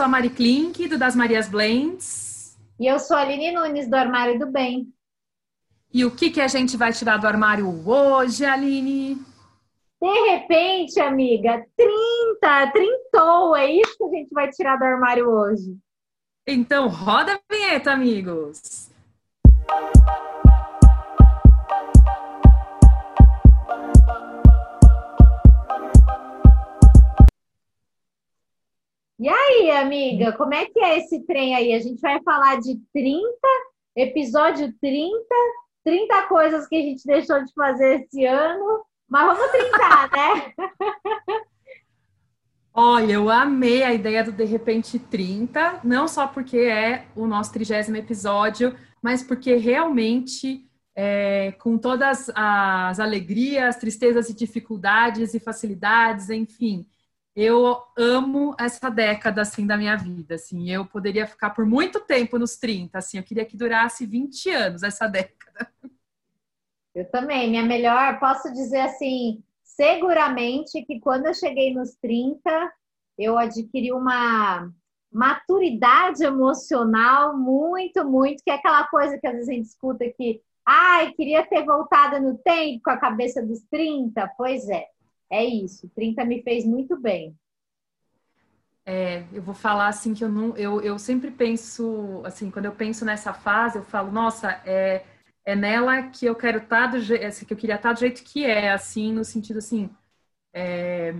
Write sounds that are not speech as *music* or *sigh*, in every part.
sou a Mari Klink, do Das Marias Blends. E eu sou a Aline Nunes, do Armário do Bem. E o que, que a gente vai tirar do armário hoje, Aline? De repente, amiga, 30, trintou, é isso que a gente vai tirar do armário hoje. Então, roda a vinheta, amigos. E aí, amiga, como é que é esse trem aí? A gente vai falar de 30, episódio 30, 30 coisas que a gente deixou de fazer esse ano, mas vamos trintar, né? *laughs* Olha, eu amei a ideia do De Repente 30, não só porque é o nosso trigésimo episódio, mas porque realmente, é, com todas as alegrias, tristezas e dificuldades e facilidades, enfim, eu amo essa década assim da minha vida, assim. Eu poderia ficar por muito tempo nos 30, assim. Eu queria que durasse 20 anos essa década. Eu também, minha melhor, posso dizer assim, seguramente que quando eu cheguei nos 30, eu adquiri uma maturidade emocional muito, muito, que é aquela coisa que às vezes a gente escuta que, ai, queria ter voltado no tempo com a cabeça dos 30. Pois é, é isso. 30 me fez muito bem. É, eu vou falar assim que eu não, eu, eu sempre penso assim, quando eu penso nessa fase, eu falo, nossa, é, é nela que eu quero estar tá do jeito, assim, que eu queria estar tá do jeito que é, assim, no sentido assim, é,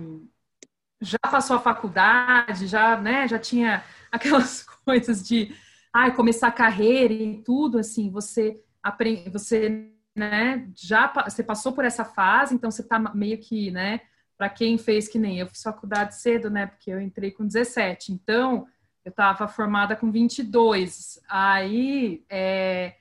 já passou a faculdade, já, né, já tinha *laughs* aquelas coisas de, ai, começar a carreira e tudo, assim, você aprende, você né, já você passou por essa fase, então você está meio que, né, para quem fez que nem eu fiz faculdade cedo, né, porque eu entrei com 17, então eu estava formada com 22. Aí, é...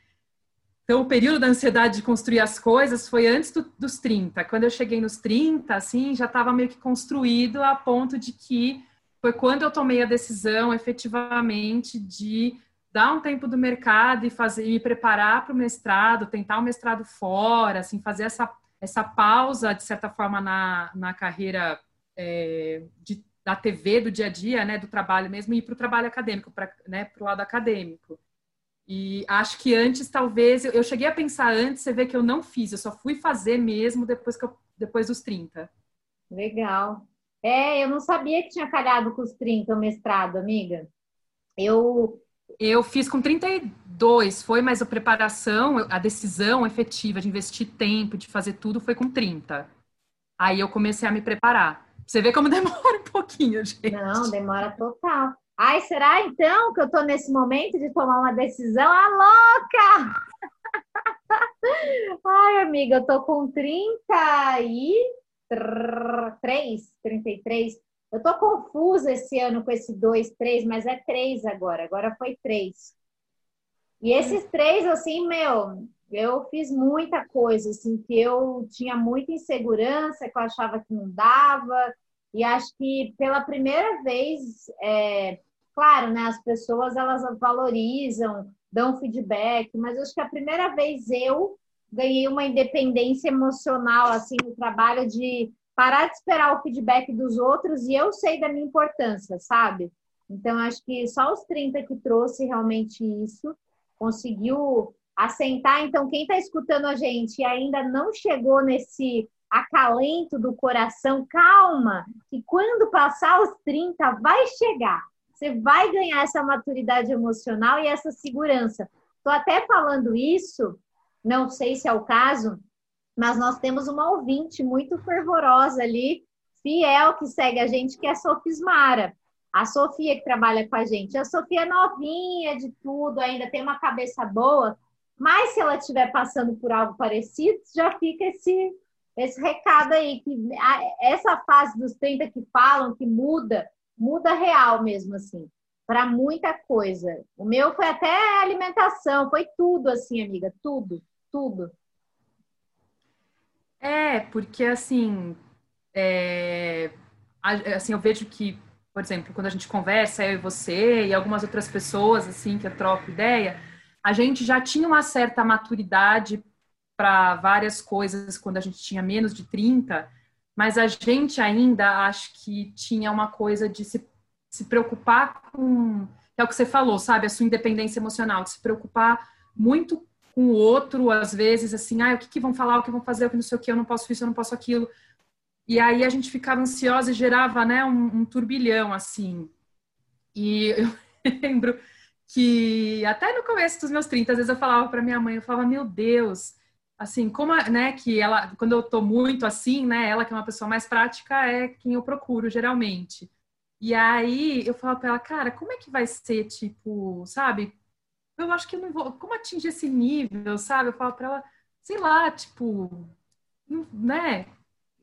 então o período da ansiedade de construir as coisas foi antes do, dos 30. Quando eu cheguei nos 30, assim, já estava meio que construído a ponto de que foi quando eu tomei a decisão efetivamente de dar um tempo do mercado e fazer me preparar para o mestrado, tentar o mestrado fora, assim, fazer essa, essa pausa, de certa forma, na, na carreira é, de, da TV, do dia a dia, né, do trabalho mesmo, e ir para o trabalho acadêmico, para né, o lado acadêmico. E acho que antes, talvez, eu, eu cheguei a pensar antes, você vê que eu não fiz, eu só fui fazer mesmo depois, que eu, depois dos 30. Legal. É, eu não sabia que tinha calhado com os 30 o mestrado, amiga. Eu, eu fiz com 32, foi, mas a preparação, a decisão efetiva de investir tempo, de fazer tudo, foi com 30. Aí eu comecei a me preparar. Você vê como *laughs* demora um pouquinho, gente. Não, demora total. Ai, será então que eu tô nesse momento de tomar uma decisão? Ah, louca! *laughs* Ai, amiga, eu tô com 33, 33. Eu tô confusa esse ano com esse dois, três, mas é três agora. Agora foi três. E esses três, assim, meu, eu fiz muita coisa, assim, que eu tinha muita insegurança, que eu achava que não dava. E acho que pela primeira vez, é, claro, né, as pessoas elas valorizam, dão feedback, mas acho que a primeira vez eu ganhei uma independência emocional, assim, no trabalho de parar de esperar o feedback dos outros e eu sei da minha importância, sabe? Então, acho que só os 30 que trouxe realmente isso, conseguiu assentar. Então, quem está escutando a gente e ainda não chegou nesse acalento do coração, calma, que quando passar os 30 vai chegar. Você vai ganhar essa maturidade emocional e essa segurança. Estou até falando isso, não sei se é o caso, mas nós temos uma ouvinte muito fervorosa ali, fiel, que segue a gente, que é a Sofismara. A Sofia que trabalha com a gente. A Sofia é novinha de tudo, ainda tem uma cabeça boa, mas se ela estiver passando por algo parecido, já fica esse, esse recado aí, que essa fase dos 30 que falam, que muda, muda real mesmo, assim, para muita coisa. O meu foi até alimentação, foi tudo assim, amiga, tudo, tudo. É, porque assim, é, assim, eu vejo que, por exemplo, quando a gente conversa, eu e você e algumas outras pessoas, assim, que eu troco ideia, a gente já tinha uma certa maturidade para várias coisas quando a gente tinha menos de 30, mas a gente ainda acho que tinha uma coisa de se se preocupar com. É o que você falou, sabe? A sua independência emocional, de se preocupar muito com o outro, às vezes, assim, ah, o que, que vão falar, o que vão fazer, o que não sei o que, eu não posso isso, eu não posso aquilo. E aí a gente ficava ansiosa e gerava, né, um, um turbilhão, assim. E eu *laughs* lembro que até no começo dos meus 30, às vezes eu falava para minha mãe, eu falava, meu Deus, assim, como, né, que ela, quando eu tô muito assim, né, ela que é uma pessoa mais prática é quem eu procuro, geralmente. E aí eu falava para ela, cara, como é que vai ser, tipo, sabe? Eu acho que eu não vou, como atingir esse nível, sabe? Eu falava para ela, sei lá, tipo, né?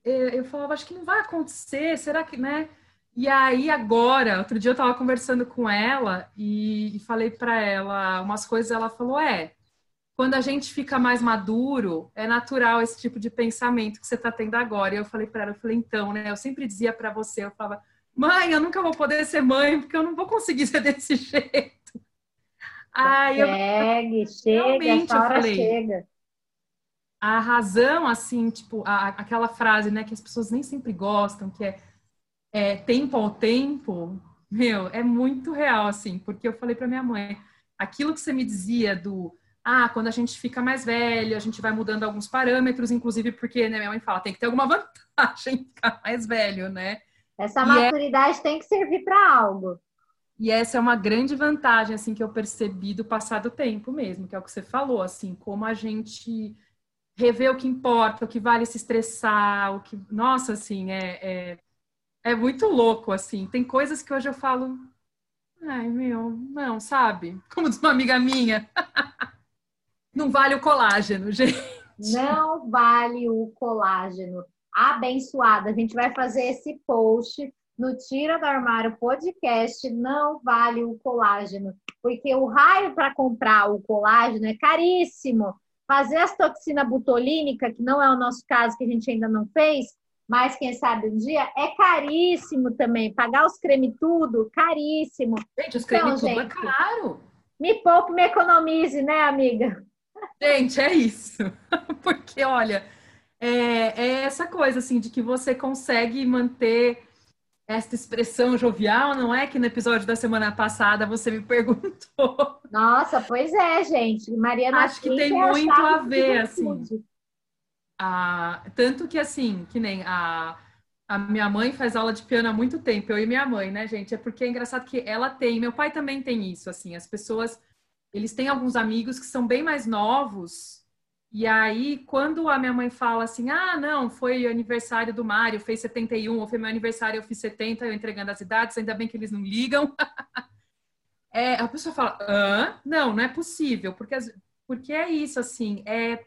Eu falava, acho que não vai acontecer, será que, né? E aí agora, outro dia eu estava conversando com ela e, e falei para ela umas coisas, ela falou: "É, quando a gente fica mais maduro, é natural esse tipo de pensamento que você está tendo agora". E eu falei para ela, eu falei: "Então, né, eu sempre dizia para você, eu falava: "Mãe, eu nunca vou poder ser mãe, porque eu não vou conseguir ser desse *laughs* jeito". Aí Segue, eu, *laughs* chega, essa hora falei, chega. A razão, assim, tipo, a, aquela frase, né, que as pessoas nem sempre gostam, que é é, tempo ao tempo, meu, é muito real, assim, porque eu falei para minha mãe, aquilo que você me dizia do, ah, quando a gente fica mais velho, a gente vai mudando alguns parâmetros, inclusive porque, né, minha mãe fala, tem que ter alguma *laughs* vantagem em ficar mais velho, né? Essa e é maturidade é... tem que servir para algo. E essa é uma grande vantagem, assim, que eu percebi do passar do tempo mesmo, que é o que você falou, assim, como a gente rever o que importa, o que vale se estressar, o que, nossa, assim, é, é é muito louco, assim. Tem coisas que hoje eu falo, ai, meu, não, sabe? Como diz uma amiga minha, *laughs* não vale o colágeno, *laughs* gente. Não vale o colágeno. Abençoada, a gente vai fazer esse post no Tira do Armário podcast, não vale o colágeno, porque o raio para comprar o colágeno é caríssimo. Fazer as toxina butolínica, que não é o nosso caso, que a gente ainda não fez, mas quem sabe um dia é caríssimo também. Pagar os creme tudo, caríssimo. Gente, os creme então, tudo é gente, é caro. Me poupe, me economize, né, amiga? Gente, é isso. *laughs* Porque, olha, é, é essa coisa, assim, de que você consegue manter essa expressão jovial, não é? Que no episódio da semana passada você me perguntou. *laughs* Nossa, pois é, gente. Mariana Acho que tem muito a ver, assim. Ah, tanto que assim, que nem a, a minha mãe faz aula de piano há muito tempo, eu e minha mãe, né, gente? É porque é engraçado que ela tem, meu pai também tem isso, assim, as pessoas, eles têm alguns amigos que são bem mais novos, e aí quando a minha mãe fala assim, ah, não, foi aniversário do Mário, fez 71, ou foi meu aniversário, eu fiz 70, eu entregando as idades, ainda bem que eles não ligam. *laughs* é, a pessoa fala, hã? Não, não é possível, porque, porque é isso, assim, é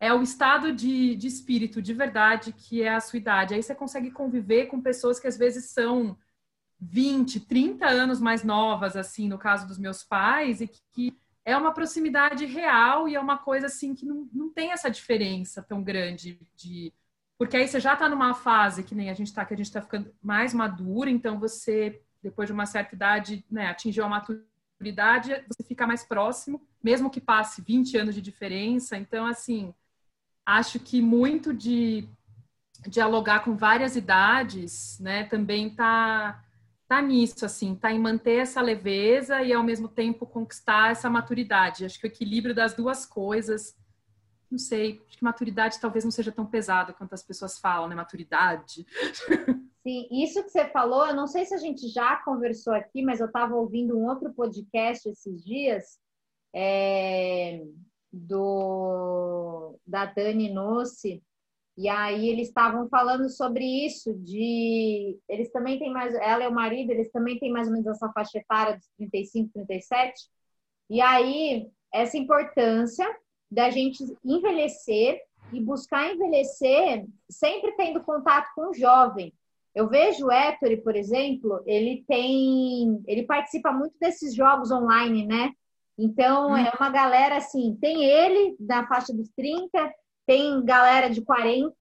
é o estado de, de espírito de verdade que é a sua idade. Aí você consegue conviver com pessoas que às vezes são 20, 30 anos mais novas, assim, no caso dos meus pais, e que, que é uma proximidade real e é uma coisa assim que não, não tem essa diferença tão grande de. Porque aí você já está numa fase que nem a gente está, que a gente está ficando mais madura, então você, depois de uma certa idade, né, atingiu a maturidade, você fica mais próximo, mesmo que passe 20 anos de diferença. Então, assim, acho que muito de dialogar com várias idades, né, também tá tá nisso assim, tá em manter essa leveza e ao mesmo tempo conquistar essa maturidade. Acho que o equilíbrio das duas coisas, não sei, acho que maturidade talvez não seja tão pesado quanto as pessoas falam, né, maturidade. *laughs* Sim, isso que você falou, eu não sei se a gente já conversou aqui, mas eu estava ouvindo um outro podcast esses dias, é, do da Dani Nossi, e aí eles estavam falando sobre isso, de eles também têm mais, ela e o marido, eles também têm mais ou menos essa faixa etária dos 35, 37. E aí essa importância da gente envelhecer e buscar envelhecer sempre tendo contato com o jovem. Eu vejo o Héctor, por exemplo, ele tem, ele participa muito desses jogos online, né? Então, hum. é uma galera assim, tem ele na faixa dos 30, tem galera de 40,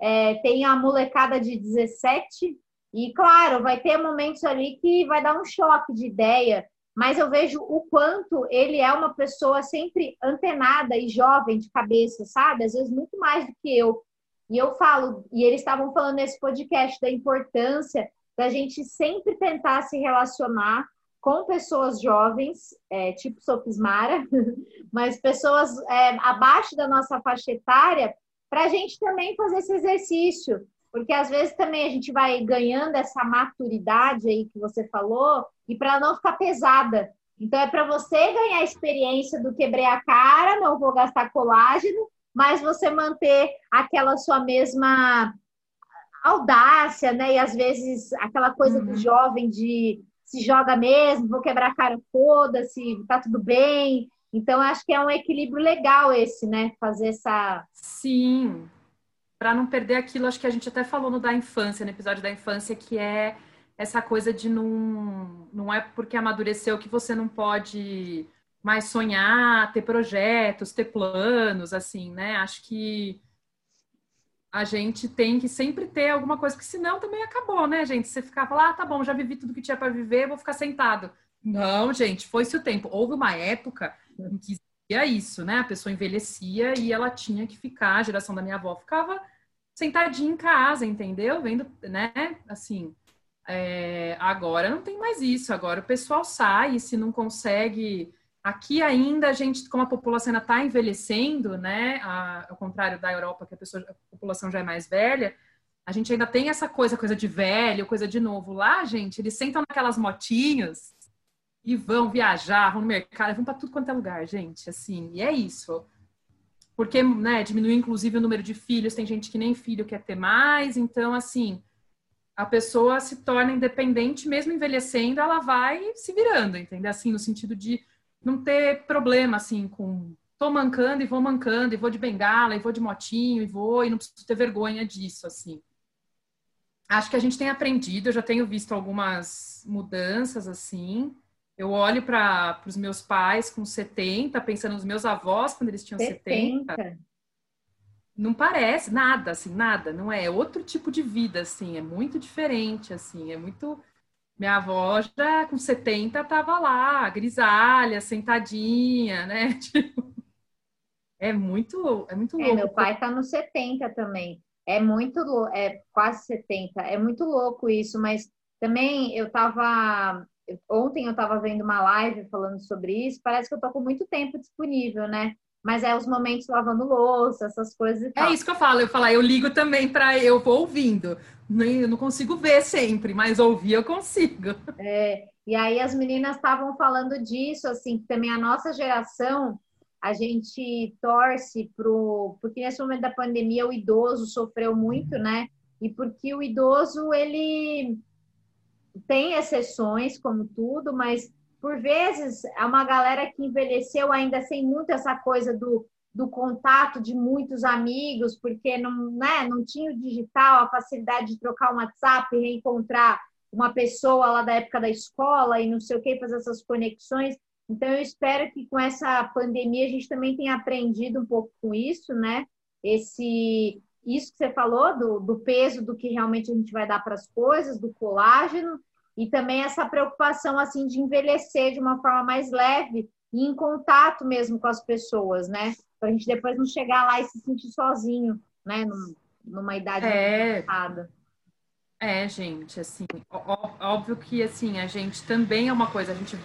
é, tem a molecada de 17, e claro, vai ter momentos ali que vai dar um choque de ideia, mas eu vejo o quanto ele é uma pessoa sempre antenada e jovem de cabeça, sabe? Às vezes muito mais do que eu. E eu falo, e eles estavam falando nesse podcast da importância da gente sempre tentar se relacionar com pessoas jovens, é, tipo Sofismara, *laughs* mas pessoas é, abaixo da nossa faixa etária, para a gente também fazer esse exercício. Porque às vezes também a gente vai ganhando essa maturidade aí que você falou, e para não ficar pesada. Então é para você ganhar a experiência do quebrei a cara, não vou gastar colágeno, mas você manter aquela sua mesma audácia, né? E às vezes aquela coisa uhum. do jovem de se joga mesmo, vou quebrar a cara, foda-se, tá tudo bem. Então, acho que é um equilíbrio legal esse, né? Fazer essa. Sim. Para não perder aquilo, acho que a gente até falou no da infância, no episódio da infância, que é essa coisa de não. Não é porque amadureceu que você não pode mais sonhar, ter projetos, ter planos, assim, né? Acho que a gente tem que sempre ter alguma coisa, porque senão também acabou, né, gente? Você ficava lá, ah, tá bom, já vivi tudo que tinha para viver, vou ficar sentado. Não, gente, foi-se o tempo. Houve uma época em que ia isso, né? A pessoa envelhecia e ela tinha que ficar, a geração da minha avó ficava sentadinha em casa, entendeu? Vendo, né? Assim, é, agora não tem mais isso. Agora o pessoal sai se não consegue Aqui ainda a gente, como a população ainda está envelhecendo, né, a, ao contrário da Europa, que a, pessoa, a população já é mais velha, a gente ainda tem essa coisa, coisa de velho, coisa de novo. Lá, gente, eles sentam naquelas motinhos e vão viajar, vão no mercado, vão para tudo quanto é lugar, gente, assim, e é isso. Porque, né, diminuiu inclusive o número de filhos, tem gente que nem filho quer ter mais, então, assim, a pessoa se torna independente, mesmo envelhecendo, ela vai se virando, entendeu? Assim, no sentido de não ter problema assim com tô mancando e vou mancando e vou de bengala e vou de motinho e vou e não preciso ter vergonha disso assim. Acho que a gente tem aprendido, eu já tenho visto algumas mudanças assim. Eu olho para os meus pais com 70, pensando nos meus avós quando eles tinham 70. 70. Não parece nada, assim, nada, não é, é outro tipo de vida, assim, é muito diferente, assim, é muito minha avó já com 70 tava lá, grisalha, sentadinha, né? *laughs* Tipo, é muito, é muito é, louco. É, meu pai tá no 70 também. É muito, é quase 70. É muito louco isso, mas também eu tava ontem eu tava vendo uma live falando sobre isso, parece que eu tô com muito tempo disponível, né? Mas é os momentos lavando louça, essas coisas e é tal. É isso que eu falo, eu falo, eu ligo também para eu vou ouvindo. Eu não consigo ver sempre, mas ouvir eu consigo. *laughs* É, e aí as meninas estavam falando disso, assim, que também a nossa geração, a gente torce pro. Porque nesse momento da pandemia o idoso sofreu muito, né? E porque o idoso, ele tem exceções, como tudo, mas por vezes é uma galera que envelheceu ainda sem muito essa coisa do do contato de muitos amigos, porque não, né, não tinha o digital, a facilidade de trocar um WhatsApp, reencontrar uma pessoa lá da época da escola e não sei o que, fazer essas conexões. Então, eu espero que com essa pandemia a gente também tenha aprendido um pouco com isso, né? Esse, isso que você falou, do, do peso do que realmente a gente vai dar para as coisas, do colágeno, e também essa preocupação, assim, de envelhecer de uma forma mais leve e em contato mesmo com as pessoas, né? para a gente depois não chegar lá e se sentir sozinho, né? numa idade é... avançada. É, gente, assim, óbvio que assim, a gente também é uma coisa, a gente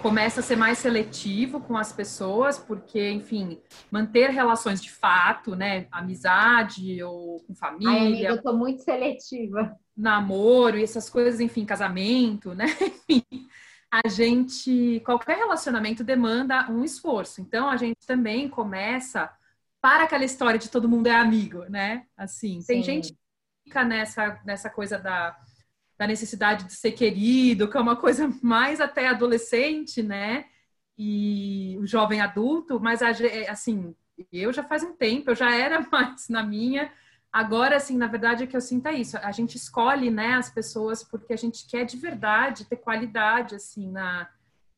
começa a ser mais seletivo com as pessoas, porque, enfim, manter relações de fato, né? Amizade ou com família. Ai, amiga, eu tô muito seletiva. Namoro e essas coisas, enfim, casamento, né? *laughs* Enfim, a gente, qualquer relacionamento demanda um esforço. Então, a gente também começa para aquela história de todo mundo é amigo, né? Assim, Sim. tem gente que fica nessa, nessa coisa da, da necessidade de ser querido, que é uma coisa mais até adolescente, né? E o jovem adulto, mas assim, eu já faz um tempo, eu já era *laughs* mais na minha, Agora, assim, na verdade, o que eu sinto é isso. A gente escolhe, né, as pessoas porque a gente quer de verdade ter qualidade, assim, na,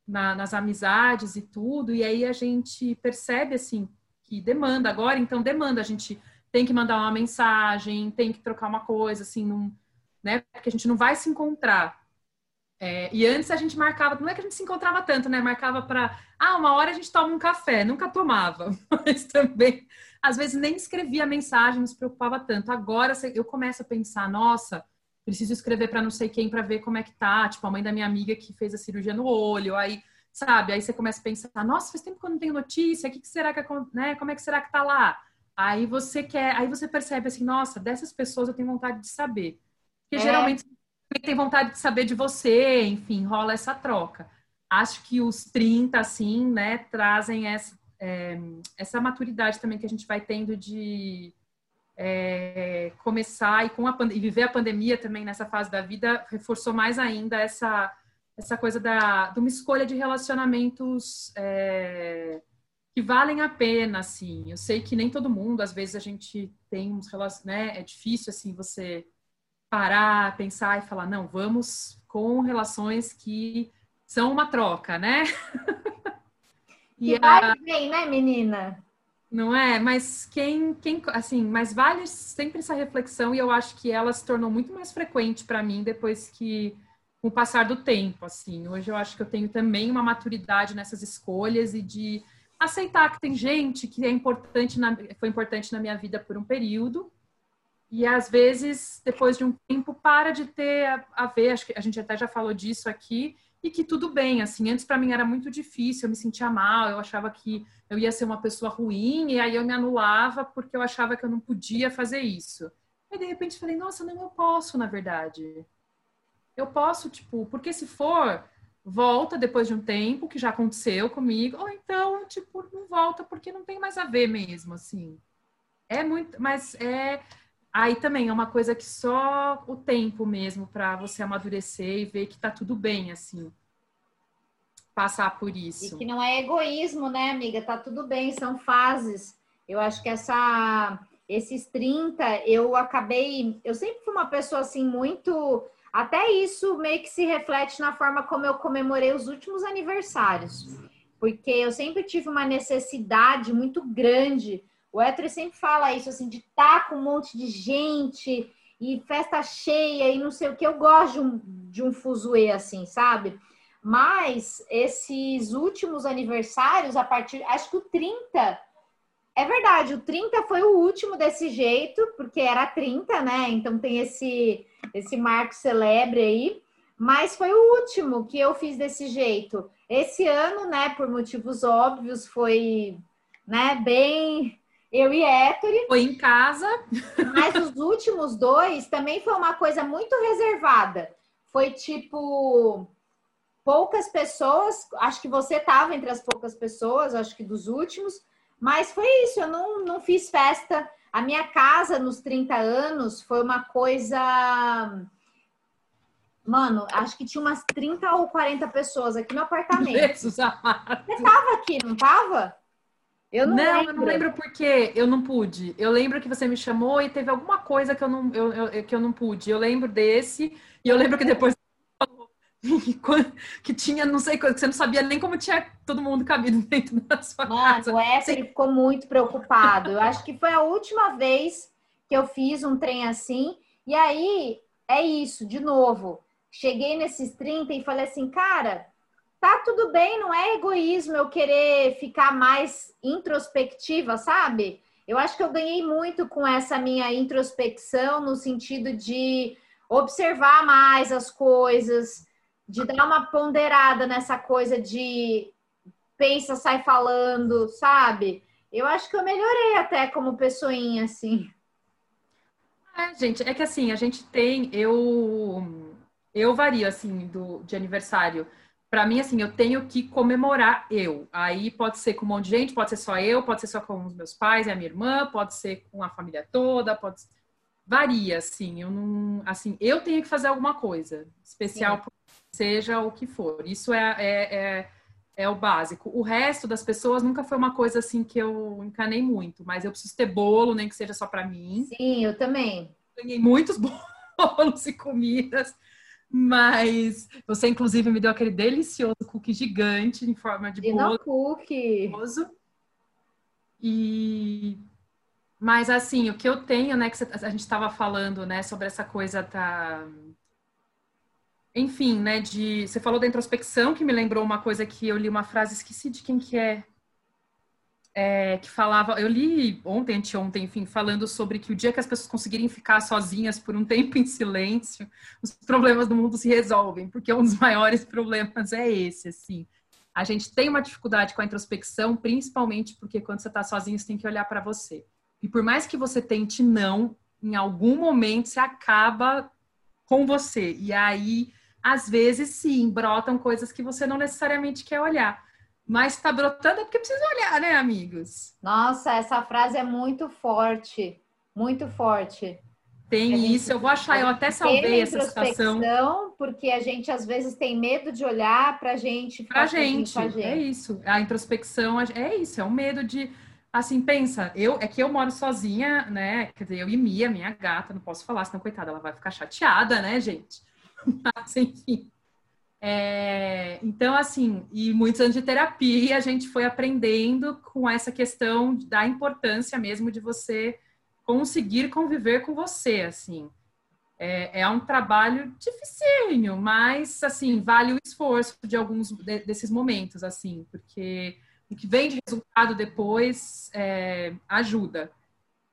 na, nas amizades e tudo. E aí a gente percebe, assim, que demanda. Agora, então, demanda. A gente tem que mandar uma mensagem, tem que trocar uma coisa, assim, num, né? Porque a gente não vai se encontrar. É, e antes a gente marcava, não é que a gente se encontrava tanto, né? Marcava para, ah, uma hora a gente toma um café. Nunca tomava, *laughs* mas também às vezes nem escrevia mensagem, não se preocupava tanto. Agora eu começo a pensar, nossa, preciso escrever para não sei quem para ver como é que tá, tipo a mãe da minha amiga que fez a cirurgia no olho, aí sabe? Aí você começa a pensar, nossa, faz tempo que eu não tenho notícia, o que, que será que, né? Como é que será que tá lá? Aí você quer, aí você percebe assim, nossa, dessas pessoas eu tenho vontade de saber. Porque é. geralmente tem vontade de saber de você, enfim, rola essa troca. Acho que os 30, assim, né, trazem essa, é, essa maturidade também que a gente vai tendo de é, começar e, com a, e viver a pandemia também nessa fase da vida reforçou mais ainda essa essa coisa da, de uma escolha de relacionamentos é, que valem a pena, assim. Eu sei que nem todo mundo, às vezes a gente tem uns relacionamentos, né? É difícil, assim, você parar, pensar e falar, não, vamos com relações que são uma troca, né? *laughs* e vai a... bem, né, menina? Não é? Mas quem, quem, assim, mas vale sempre essa reflexão e eu acho que ela se tornou muito mais frequente para mim depois que com o passar do tempo, assim. Hoje eu acho que eu tenho também uma maturidade nessas escolhas e de aceitar que tem gente que é importante na, foi importante na minha vida por um período e às vezes depois de um tempo para de ter a, a ver, acho que a gente até já falou disso aqui e que tudo bem, assim, antes para mim era muito difícil, eu me sentia mal, eu achava que eu ia ser uma pessoa ruim e aí eu me anulava porque eu achava que eu não podia fazer isso. E de repente falei, nossa, não eu posso, na verdade eu posso, tipo, porque se for, volta depois de um tempo, que já aconteceu comigo, ou então, tipo, não volta porque não tem mais a ver mesmo, assim. É muito, mas é. Aí também é uma coisa que só o tempo mesmo para você amadurecer e ver que tá tudo bem, assim. Passar por isso. E que não é egoísmo, né, amiga? Tá tudo bem, são fases. Eu acho que essa esses 30, eu acabei. Eu sempre fui uma pessoa assim, muito até isso meio que se reflete na forma como eu comemorei os últimos aniversários. Porque eu sempre tive uma necessidade muito grande. O Héctor sempre fala isso, assim, de estar tá com um monte de gente e festa cheia e não sei o que. Eu gosto de um, de um fuzuê assim, sabe? Mas esses últimos aniversários, a partir, acho que o 30, é verdade, o 30 foi o último desse jeito, porque era 30, né? Então tem esse esse marco celebre aí, mas foi o último que eu fiz desse jeito. Esse ano, né, por motivos óbvios, foi, né, bem eu e Héctor. Foi em casa. Mas os últimos dois também foi uma coisa muito reservada. Foi tipo poucas pessoas, acho que você estava entre as poucas pessoas, acho que dos últimos, mas foi isso, eu não, não fiz festa a minha casa nos 30 anos foi uma coisa. Mano, acho que tinha umas 30 ou 40 pessoas aqui no apartamento. Jesus. Você tava aqui, não tava? Eu não, não lembro. eu não lembro porque eu não pude. Eu lembro que você me chamou e teve alguma coisa que eu não, eu, eu, que eu não pude. Eu lembro desse, e eu lembro que depois *laughs* que tinha, não sei, você não sabia nem como tinha todo mundo cabido *laughs* dentro da sua Mano, casa. O Éter ficou muito preocupado. Eu acho que foi a última vez que eu fiz um trem assim. E aí, é isso, de novo. Cheguei nesses 30 e falei assim, cara, tá tudo bem, não é egoísmo eu querer ficar mais introspectiva, sabe? Eu acho que eu ganhei muito com essa minha introspecção no sentido de observar mais as coisas, de dar uma ponderada nessa coisa de pensa, sai falando, sabe? Eu acho que eu melhorei até como pessoinha, assim. É, gente, é que assim, a gente tem, eu eu vario assim do de aniversário. Para mim assim, eu tenho que comemorar eu. Aí pode ser com um monte de gente, pode ser só eu, pode ser só com os meus pais e a minha irmã, pode ser com a família toda, pode varia assim. Eu não, assim, eu tenho que fazer alguma coisa especial seja o que for. Isso é, é, é, é, o básico. O resto das pessoas nunca foi uma coisa assim que eu encanei muito, mas eu preciso ter bolo, nem que seja só para mim. Sim, eu também. Ganhei muitos *laughs* bolos e comidas, mas você inclusive me deu aquele delicioso cookie gigante em forma de e bolo. cookie. E mas assim, o que eu tenho, né, que a gente estava falando, né, sobre essa coisa da enfim, né, de você falou da introspecção que me lembrou uma coisa que eu li uma frase, esqueci de quem que é. É, que falava, eu li ontem, anteontem, enfim, falando sobre que o dia que as pessoas conseguirem ficar sozinhas por um tempo em silêncio, os problemas do mundo se resolvem, porque um dos *laughs* maiores problemas é esse, assim. A gente tem uma dificuldade com a introspecção, principalmente porque quando você está sozinho, você tem que olhar para você. E por mais que você tente não, em algum momento você acaba com você. E aí, às vezes, sim, brotam coisas que você não necessariamente quer olhar. Mas está brotando é porque precisa olhar, né, amigos? Nossa, essa frase é muito forte, muito forte. Tem gente, isso, eu vou achar, eu até salvei essa citação. Porque a gente às vezes tem medo de olhar para a gente. Pra gente, gente, é isso. A introspecção é isso, é um medo de. Assim, pensa, eu é que eu moro sozinha, né? Quer dizer, eu e Mia, minha gata, não posso falar, senão, coitada, ela vai ficar chateada, né, gente? *laughs* Mas, enfim. É, então, assim, e muitos anos de terapia, a gente foi aprendendo com essa questão da importância mesmo de você conseguir conviver com você, assim. É, é um trabalho dificílimo, mas, assim, vale o esforço de alguns de, desses momentos, assim, porque o que vem de resultado depois é, ajuda.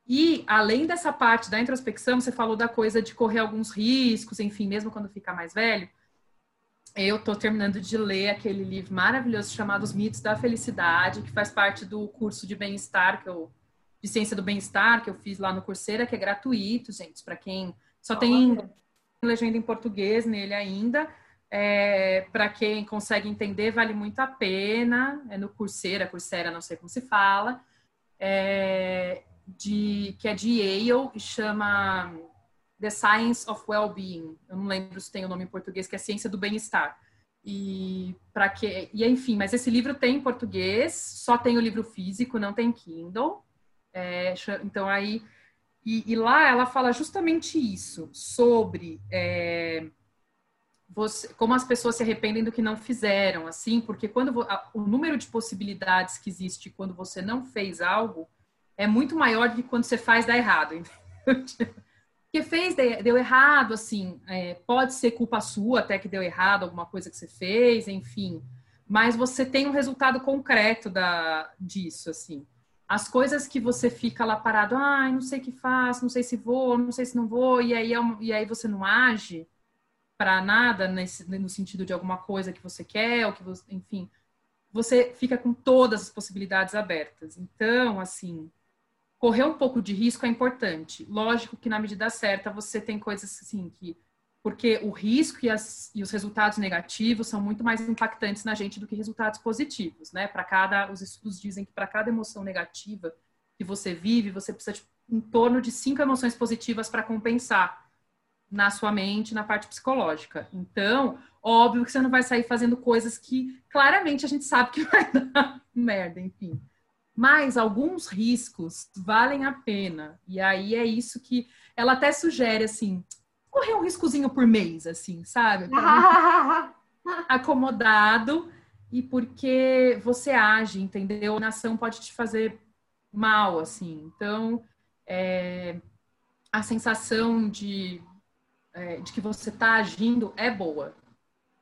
E, além dessa parte da introspecção, você falou da coisa de correr alguns riscos, enfim, mesmo quando ficar mais velho, eu estou terminando de ler aquele livro maravilhoso chamado Os Mitos da Felicidade, que faz parte do curso de bem-estar que eu de ciência do bem-estar que eu fiz lá no Coursera, que é gratuito, gente, para quem só tem legenda em português nele ainda. É, para quem consegue entender, vale muito a pena. É no Coursera, Coursera, não sei como se fala, é, de, que é de Yale e chama The Science of Well-being. Eu não lembro se tem o nome em português, que é Ciência do Bem-Estar. E para que e enfim, mas esse livro tem em português, só tem o livro físico, não tem Kindle. É, então aí e, e, lá ela fala justamente isso sobre é, você, como as pessoas se arrependem do que não fizeram, assim, porque quando a, o número de possibilidades que existe quando você não fez algo é muito maior do que quando você faz dar errado. *laughs* Entendeu? Que fez, deu errado, assim, é, pode ser culpa sua até que deu errado alguma coisa que você fez, enfim, mas você tem um resultado concreto da, disso, assim. As coisas que você fica lá parado, ai, ah, não sei o que faço, não sei se vou, não sei se não vou, e aí, é e aí você não age para nada nesse, no sentido de alguma coisa que você quer, ou que você, enfim, você fica com todas as possibilidades abertas. Então, assim, correr um pouco de risco é importante. Lógico que na medida certa você tem coisas assim que porque o risco e, as, e os resultados negativos são muito mais impactantes na gente do que resultados positivos, né? Para cada, os estudos dizem que para cada emoção negativa que você vive, você precisa de em torno de cinco emoções positivas para compensar na sua mente, na parte psicológica. Então, óbvio que você não vai sair fazendo coisas que claramente a gente sabe que *laughs* vai dar merda, enfim. Mas alguns riscos valem a pena. E aí é isso que ela até sugere, assim, correr um riscozinho por mês, assim, sabe? *laughs* acomodado e porque você age, entendeu? A nação pode te fazer mal, assim. Então, é, a sensação de, é, de que você está agindo é boa.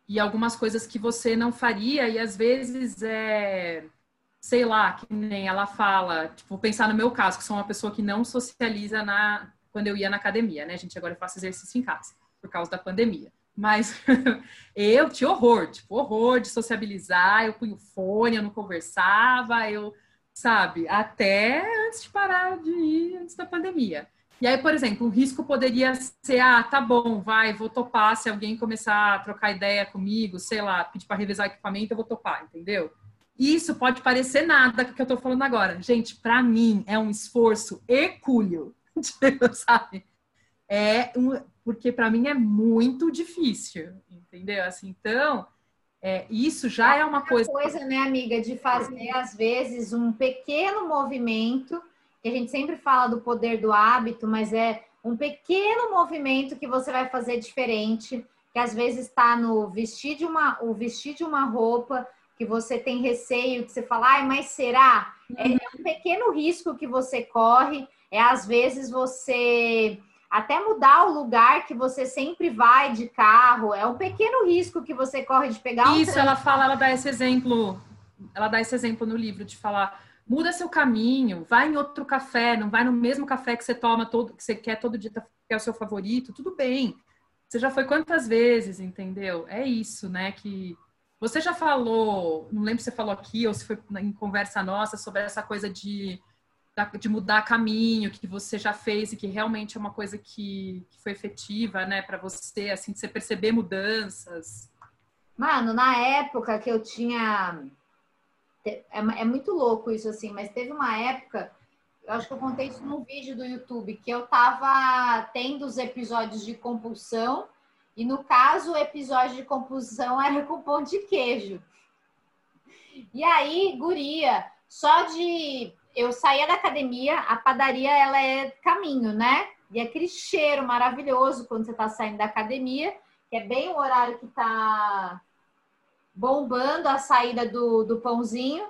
E algumas coisas que você não faria, e às vezes é sei lá, que nem ela fala, tipo, pensar no meu caso, que sou uma pessoa que não socializa na quando eu ia na academia, né, gente? Agora eu faço exercício em casa, por causa da pandemia. Mas *laughs* eu tinha horror, tipo, horror de sociabilizar, eu punho fone, eu não conversava, eu, sabe, até antes de parar de ir, antes da pandemia. E aí, por exemplo, o risco poderia ser, ah, tá bom, vai, vou topar, se alguém começar a trocar ideia comigo, sei lá, pedir para revisar equipamento, eu vou topar, entendeu? Isso pode parecer nada que eu estou falando agora. Gente, para mim é um esforço hercúleo, *laughs* sabe? É um, porque para mim é muito difícil, entendeu? Assim, então, é, isso já é uma coisa. coisa, né, amiga, de fazer às vezes um pequeno movimento, que a gente sempre fala do poder do hábito, mas é um pequeno movimento que você vai fazer diferente, que às vezes está no vestir de uma, o vestir de uma roupa, que você tem receio, que você fala, ai, mas será? É, é um pequeno risco que você corre, é às vezes você até mudar o lugar que você sempre vai de carro, é um pequeno risco que você corre de pegar um Isso, ela fala, ela dá esse exemplo, ela dá esse exemplo no livro de falar, muda seu caminho, vai em outro café, não vai no mesmo café que você toma todo, que você quer todo dia, que é o seu favorito, tudo bem. Você já foi quantas vezes, entendeu? É isso, né? Que você já falou, não lembro se você falou aqui ou se foi em conversa nossa sobre essa coisa de, de mudar caminho, que você já fez e que realmente é uma coisa que, que foi efetiva, né, para você, assim, de você perceber mudanças. Mano, na época que eu tinha é, é muito louco isso, assim, mas teve uma época, eu acho que eu contei isso num vídeo do YouTube, que eu tava tendo os episódios de compulsão, e no caso, o episódio de compulsão era com pão de queijo. E aí, guria, só de eu saía da academia, a padaria ela é caminho, né? E aquele cheiro maravilhoso quando você tá saindo da academia, que é bem o horário que tá bombando a saída do, do pãozinho.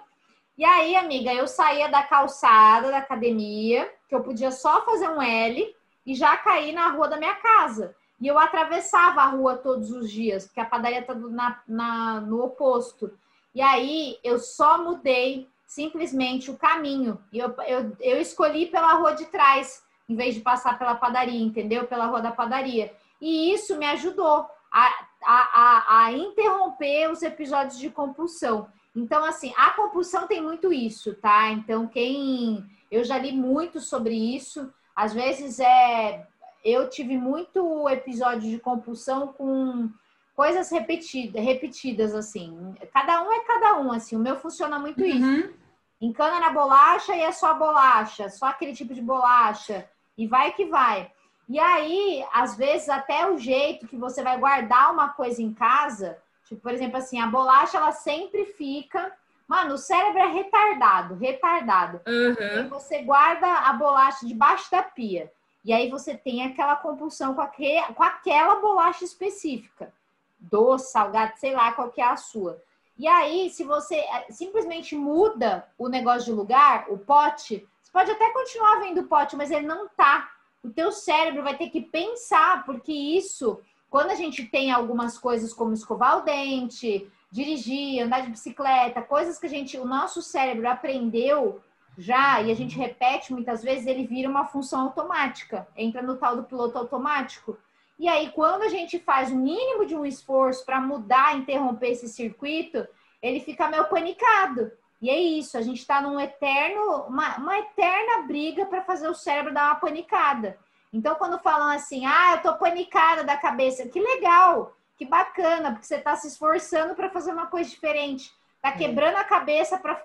E aí, amiga, eu saía da calçada da academia, que eu podia só fazer um L e já cair na rua da minha casa. E eu atravessava a rua todos os dias, porque a padaria está na, na, no oposto. E aí eu só mudei simplesmente o caminho. E eu, eu, eu escolhi pela rua de trás, em vez de passar pela padaria, entendeu? Pela rua da padaria. E isso me ajudou a, a, a, a interromper os episódios de compulsão. Então, assim, a compulsão tem muito isso, tá? Então, quem. Eu já li muito sobre isso. Às vezes é. Eu tive muito episódio de compulsão com coisas repetidas, repetidas, assim. Cada um é cada um, assim. O meu funciona muito uhum. isso. Encana na bolacha e é só bolacha, só aquele tipo de bolacha. E vai que vai. E aí, às vezes, até o jeito que você vai guardar uma coisa em casa, tipo, por exemplo, assim, a bolacha, ela sempre fica. Mano, o cérebro é retardado, retardado. Uhum. E você guarda a bolacha debaixo da pia. E aí você tem aquela compulsão com, aquele, com aquela bolacha específica. Doce, salgado, sei lá qual que é a sua. E aí, se você eh, simplesmente muda o negócio de lugar, o pote, você pode até continuar vendo o pote, mas ele não tá o teu cérebro vai ter que pensar, porque isso, quando a gente tem algumas coisas como escovar o dente, dirigir, andar de bicicleta, coisas que a gente, o nosso cérebro aprendeu já e a gente repete muitas vezes, ele vira uma função automática, entra no tal do piloto automático. E aí, quando a gente faz o mínimo de um esforço para mudar, interromper esse circuito, ele fica meio panicado. E é isso, a gente está num eterno, uma, uma eterna briga para fazer o cérebro dar uma panicada. Então, quando falam assim, ah, eu tô panicada da cabeça, que legal, que bacana, porque você está se esforçando para fazer uma coisa diferente, tá é. quebrando a cabeça para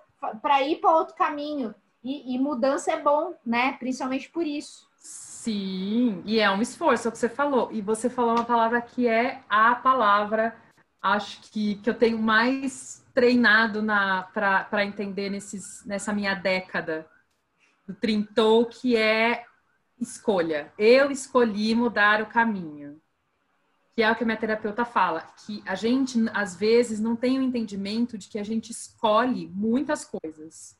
ir para outro caminho. E, e, mudança é bom, né? Principalmente por isso. Sim, e é um esforço, é o que você falou. E você falou uma palavra que é a palavra, acho que, que eu tenho mais treinado para entender nesses, nessa minha década do Trintou, que é escolha. Eu escolhi mudar o caminho. Que é o que a minha terapeuta fala, que a gente, às vezes, não tem o entendimento de que a gente escolhe muitas coisas.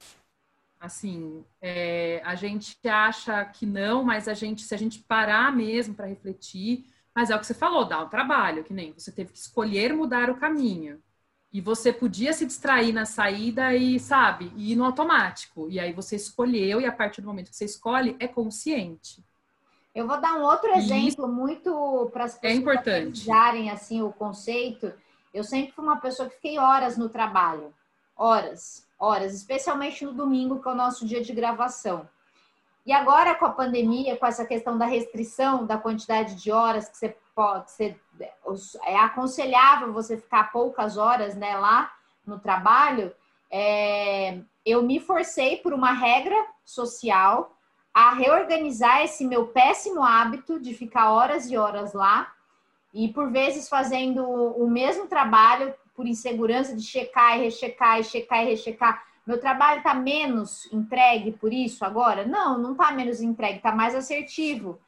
Assim, é, a gente acha que não, mas a gente, se a gente parar mesmo para refletir, mas é o que você falou, dá um trabalho, que nem você teve que escolher mudar o caminho. E você podia se distrair na saída e, sabe, ir no automático. E aí você escolheu, e a partir do momento que você escolhe, é consciente. Eu vou dar um outro exemplo muito para as é pessoas é assim o conceito. Eu sempre fui uma pessoa que fiquei horas no trabalho. Horas, horas, especialmente no domingo, que é o nosso dia de gravação. E agora, com a pandemia, com essa questão da restrição da quantidade de horas que você pode ser. É aconselhável você ficar poucas horas né, lá no trabalho. É, eu me forcei por uma regra social a reorganizar esse meu péssimo hábito de ficar horas e horas lá e por vezes fazendo o mesmo trabalho por insegurança de checar e rechecar e checar e rechecar meu trabalho está menos entregue por isso agora? Não, não está menos entregue, está mais assertivo.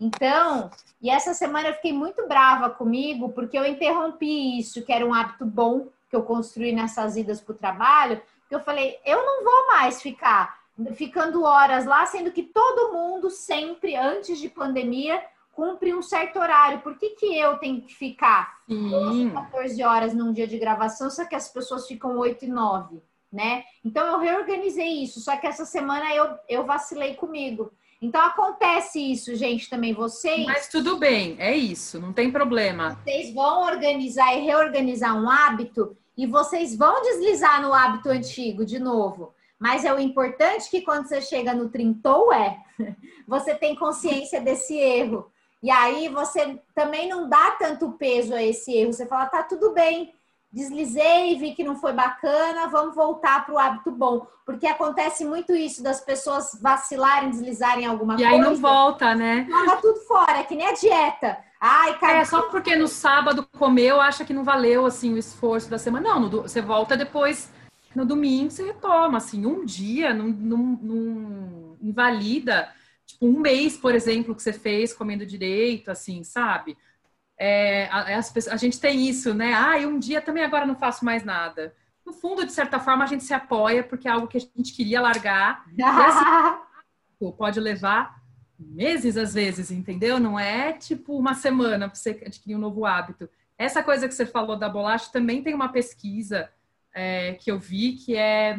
Então, e essa semana eu fiquei muito brava comigo porque eu interrompi isso, que era um hábito bom que eu construí nessas idas para o trabalho, que eu falei, eu não vou mais ficar ficando horas lá, sendo que todo mundo sempre, antes de pandemia, cumpre um certo horário. Por que, que eu tenho que ficar 12, 14 horas num dia de gravação, só que as pessoas ficam 8 e 9? né? Então eu reorganizei isso, só que essa semana eu, eu vacilei comigo. Então acontece isso, gente, também vocês. Mas tudo bem, é isso, não tem problema. Vocês vão organizar e reorganizar um hábito e vocês vão deslizar no hábito antigo de novo. Mas é o importante que quando você chega no trintou é, *laughs* você tem consciência desse erro. E aí você também não dá tanto peso a esse erro. Você fala, tá tudo bem, deslizei, vi que não foi bacana, vamos voltar para o hábito bom. Porque acontece muito isso das pessoas vacilarem, deslizarem alguma e coisa. E aí não volta, né? Joga tudo fora, é que nem a dieta. Ai, cara. É, só porque no sábado comeu, acha que não valeu assim o esforço da semana. Não, você volta depois, no domingo, você retoma. Assim, um dia não, não, não invalida, tipo, um mês, por exemplo, que você fez comendo direito, assim, sabe? É, a, a, a, gente tem isso, né? Ah, e um dia também agora não faço mais nada. No fundo, de certa forma, a gente se apoia porque é algo que a gente queria largar. e *laughs* assim, pode levar meses às vezes, entendeu? Não é tipo uma semana para você adquirir um novo hábito. Essa coisa que você falou da bolacha também tem uma pesquisa é, que eu vi que é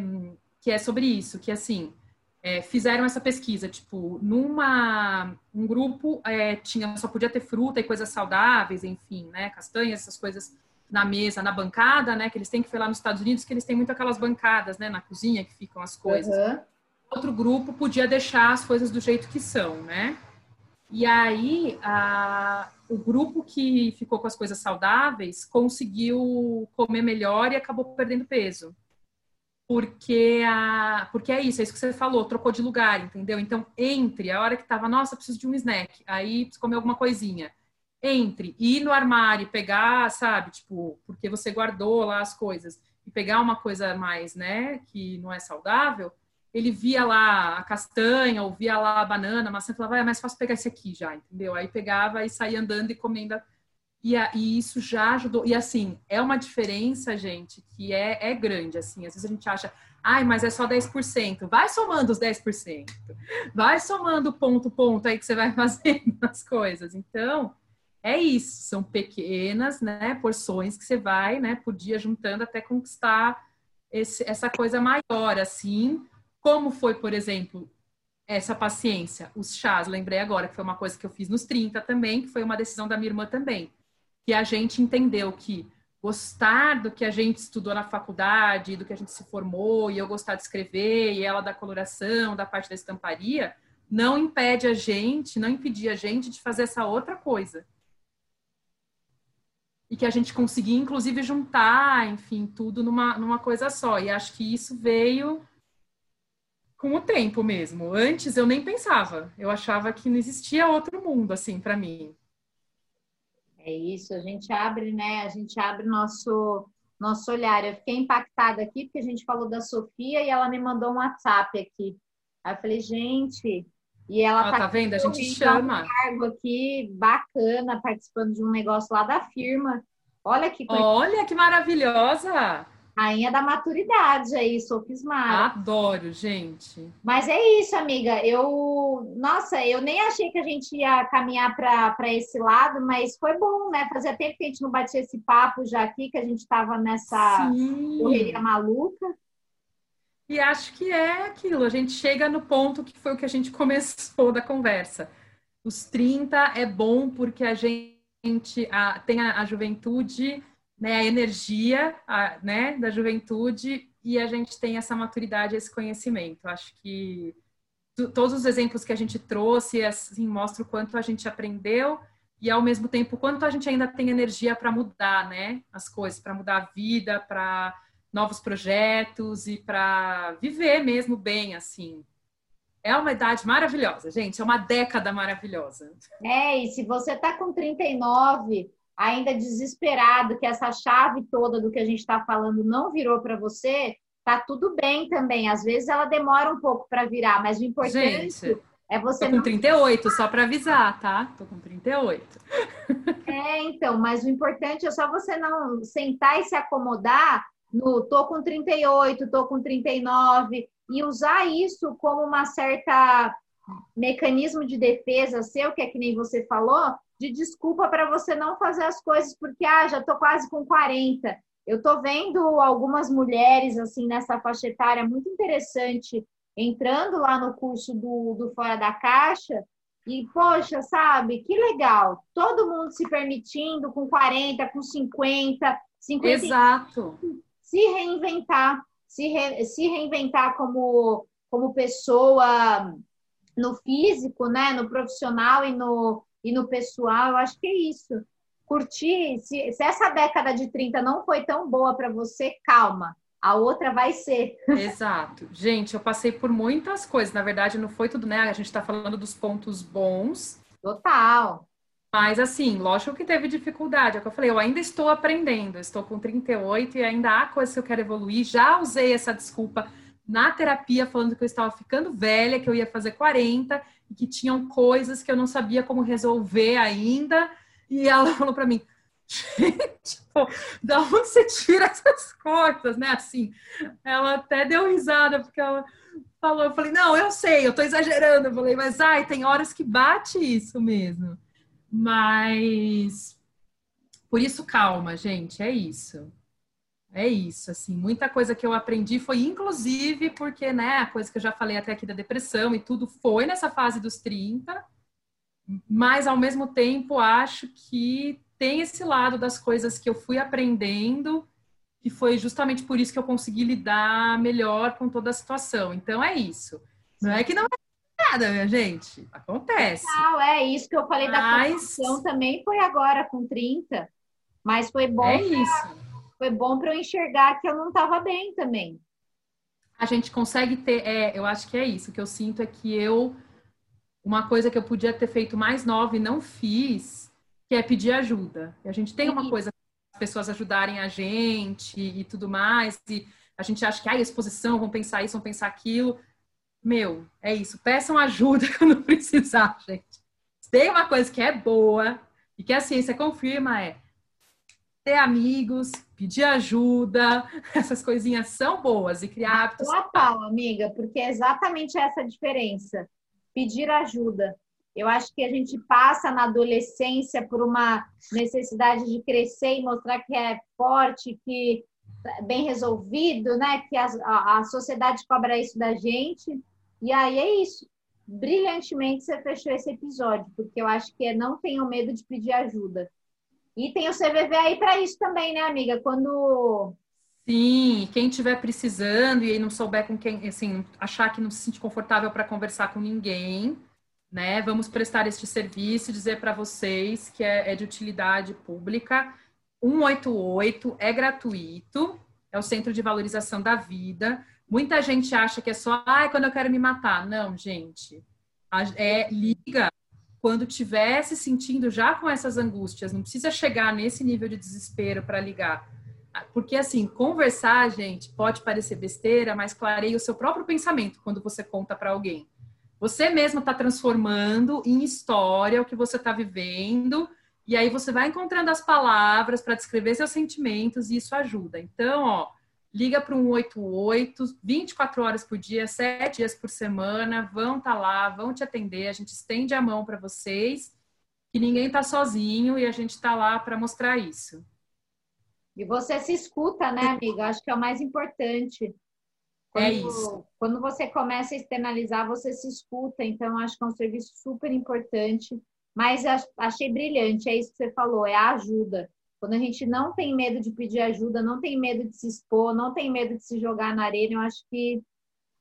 que é sobre isso, que assim é, fizeram essa pesquisa, tipo, numa um grupo é, tinha só podia ter fruta e coisas saudáveis, enfim, né, castanhas, essas coisas na mesa, na bancada, né, que eles têm que foi lá nos Estados Unidos que eles têm muito aquelas bancadas, né, na cozinha que ficam as coisas. Uhum. Outro grupo podia deixar as coisas do jeito que são, né? E aí a, o grupo que ficou com as coisas saudáveis conseguiu comer melhor e acabou perdendo peso porque a porque é isso, é isso que você falou, trocou de lugar, entendeu? Então, entre a hora que tava, nossa, preciso de um snack, aí preciso comer alguma coisinha. Entre ir no armário, pegar, sabe, tipo, porque você guardou lá as coisas e pegar uma coisa mais, né, que não é saudável, ele via lá a castanha, ou via lá a banana, a maçã, falava, ah, é mais fácil pegar esse aqui já, entendeu? Aí pegava e saía andando e comendo e, a, e, isso já ajudou. E assim, é uma diferença, gente, que é, é grande. Assim, às vezes a gente acha, ai, mas é só 10%. Vai somando os 10%. Vai somando ponto, ponto aí que você vai *laughs* fazendo as coisas. Então, é isso. São pequenas né, porções que você vai, né, por dia juntando até conquistar esse, essa coisa maior, assim. Como foi, por exemplo, essa paciência, os chás, lembrei agora que foi uma coisa que eu fiz nos 30 também, que foi uma decisão da minha irmã também que a gente entendeu que gostar do que a gente estudou na faculdade, do que a gente se formou, e eu gostar de escrever, e ela da coloração, da parte da estamparia, não impede a gente, não impedia a gente de fazer essa outra coisa. E que a gente conseguia, inclusive, juntar, enfim, tudo numa, numa coisa só. E acho que isso veio com o tempo mesmo. Antes eu nem pensava. Eu achava que não existia outro mundo, assim, para mim. É isso, a gente abre, né? A gente abre nosso nosso olhar. Eu fiquei impactada aqui porque a gente falou da Sofia e ela me mandou um WhatsApp aqui. Aí eu falei, gente, e ela ah, tá, tá vendo? A gente chama. Um cargo aqui bacana, participando de um negócio lá da firma. Olha que coisa. Olha que maravilhosa! Rainha da maturidade aí, sofismada. Adoro, gente. Mas é isso, amiga. Eu, nossa, eu nem achei que a gente ia caminhar para esse lado, mas foi bom, né? Fazia tempo que a gente não batia esse papo já aqui, que a gente estava nessa Sim. correria maluca. E acho que é aquilo, a gente chega no ponto que foi o que a gente *laughs* começou da conversa. Os 30 é bom porque a gente a, tem a, a juventude né, a energia a, né, da juventude e a gente tem essa maturidade, esse conhecimento. Acho que todos os exemplos que a gente trouxe assim, mostram o quanto a gente aprendeu e ao mesmo tempo quanto a gente ainda tem energia para mudar, né, as coisas, para mudar a vida, para novos projetos e para viver mesmo bem, assim. É uma idade maravilhosa, gente, é uma década maravilhosa. É, e se você tá com 39, ainda desesperado que essa chave toda do que a gente está falando não virou para você, tá tudo bem também. Às vezes ela demora um pouco para virar, mas o importante gente, é você. Tô com não... 38, só para avisar, tá? Tô com 38. É, então, mas o importante é só você não sentar e se acomodar no tô com 38, tô com 39 e usar isso como uma certa mecanismo de defesa seu, que é que nem você falou, de desculpa para você não fazer as coisas porque ah, já tô quase com 40. eu tô vendo algumas mulheres assim nessa faixa etária muito interessante entrando lá no curso do, do Fora da Caixa e, poxa, sabe, que legal. Todo mundo se permitindo com 40, com 50, 50. Exato. Se reinventar, se, re, se reinventar como, como pessoa no físico, né, no profissional e no, e no pessoal. Eu acho que é isso. Curtir, se, se essa década de 30 não foi tão boa para você, calma a outra vai ser. *laughs* Exato. Gente, eu passei por muitas coisas. Na verdade, não foi tudo, né? A gente está falando dos pontos bons. Total. Mas, assim, lógico que teve dificuldade. É o que eu falei, eu ainda estou aprendendo. Estou com 38 e ainda há coisas que eu quero evoluir. Já usei essa desculpa na terapia, falando que eu estava ficando velha, que eu ia fazer 40 e que tinham coisas que eu não sabia como resolver ainda. E ela *laughs* falou para mim: gente, pô, da onde você tira essas coisas, né? Assim, ela até deu risada, porque ela falou, eu falei, não, eu sei, eu tô exagerando. Eu falei, mas ai, tem horas que bate isso mesmo. Mas por isso, calma, gente, é isso. É isso, assim, muita coisa que eu aprendi foi inclusive porque, né, a coisa que eu já falei até aqui da depressão e tudo foi nessa fase dos 30, mas ao mesmo tempo acho que tem esse lado das coisas que eu fui aprendendo, e foi justamente por isso que eu consegui lidar melhor com toda a situação. Então é isso. Não é que não é nada, minha gente. Acontece. Não, é isso que eu falei mas... da formação também foi agora com 30. Mas foi bom. É isso. Foi bom para eu enxergar que eu não estava bem também. A gente consegue ter, é, eu acho que é isso. O que eu sinto é que eu uma coisa que eu podia ter feito mais nova e não fiz que é pedir ajuda. E a gente tem uma coisa as pessoas ajudarem a gente e tudo mais, e a gente acha que a exposição, vão pensar isso, vão pensar aquilo. Meu, é isso. Peçam ajuda *laughs* quando precisar, gente. Tem uma coisa que é boa e que a ciência confirma é ter amigos, pedir ajuda, *laughs* essas coisinhas são boas e criar hábitos. Total, amiga, porque é exatamente essa a diferença. Pedir ajuda. Eu acho que a gente passa na adolescência por uma necessidade de crescer e mostrar que é forte, que é bem resolvido, né? Que a, a, a sociedade cobra isso da gente. E aí é isso. Brilhantemente você fechou esse episódio, porque eu acho que é não tenham medo de pedir ajuda. E tem o CVV aí para isso também, né, amiga? Quando Sim, quem estiver precisando e não souber com quem, assim, achar que não se sente confortável para conversar com ninguém, né? Vamos prestar este serviço e dizer para vocês que é, é, de utilidade pública. 188 é gratuito, é o Centro de Valorização da Vida. Muita gente acha que é só, ah, quando eu quero me matar. Não, gente. É, liga quando estiver se sentindo já com essas angústias. Não precisa chegar nesse nível de desespero para ligar. Porque, assim, conversar, gente, pode parecer besteira, mas clareia o seu próprio pensamento quando você conta para alguém. Você mesmo está transformando em história o que você está vivendo, e aí você vai encontrando as palavras para descrever seus sentimentos e isso ajuda. Então, ó, liga para um 188, 24 horas por dia, 7 dias por semana, vão estar tá lá, vão te atender, a gente estende a mão para vocês, que ninguém está sozinho e a gente está lá para mostrar isso. E você se escuta, né, amiga? Acho que é o mais importante. É quando, é isso. Quando você começa a externalizar, você se escuta. Então, acho que é um serviço super importante. Mas achei brilhante, é isso que você falou, é a ajuda. Quando a gente não tem medo de pedir ajuda, não tem medo de se expor, não tem medo de se jogar na arena, eu acho que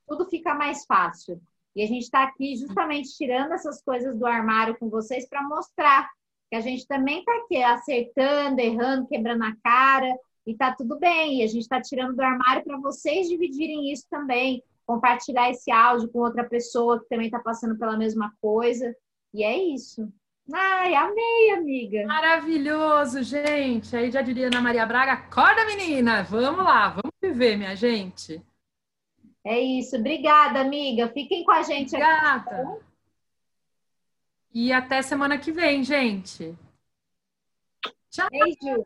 tudo fica mais fácil. E a gente está aqui justamente tirando essas coisas do armário com vocês para mostrar que a gente também está aqui acertando, errando, quebrando a cara, e tá tudo bem. E a gente está tirando do armário para vocês dividirem isso também, compartilhar esse áudio com outra pessoa que também está passando pela mesma coisa. E é isso. Ai, amei, amiga. Maravilhoso, gente. Aí já diria Ana Maria Braga, acorda, menina. Vamos lá, vamos viver, minha gente. É isso. Obrigada, amiga. Fiquem com a gente Obrigada. aqui. Tá e até semana que vem, gente. Tchau. Beijo.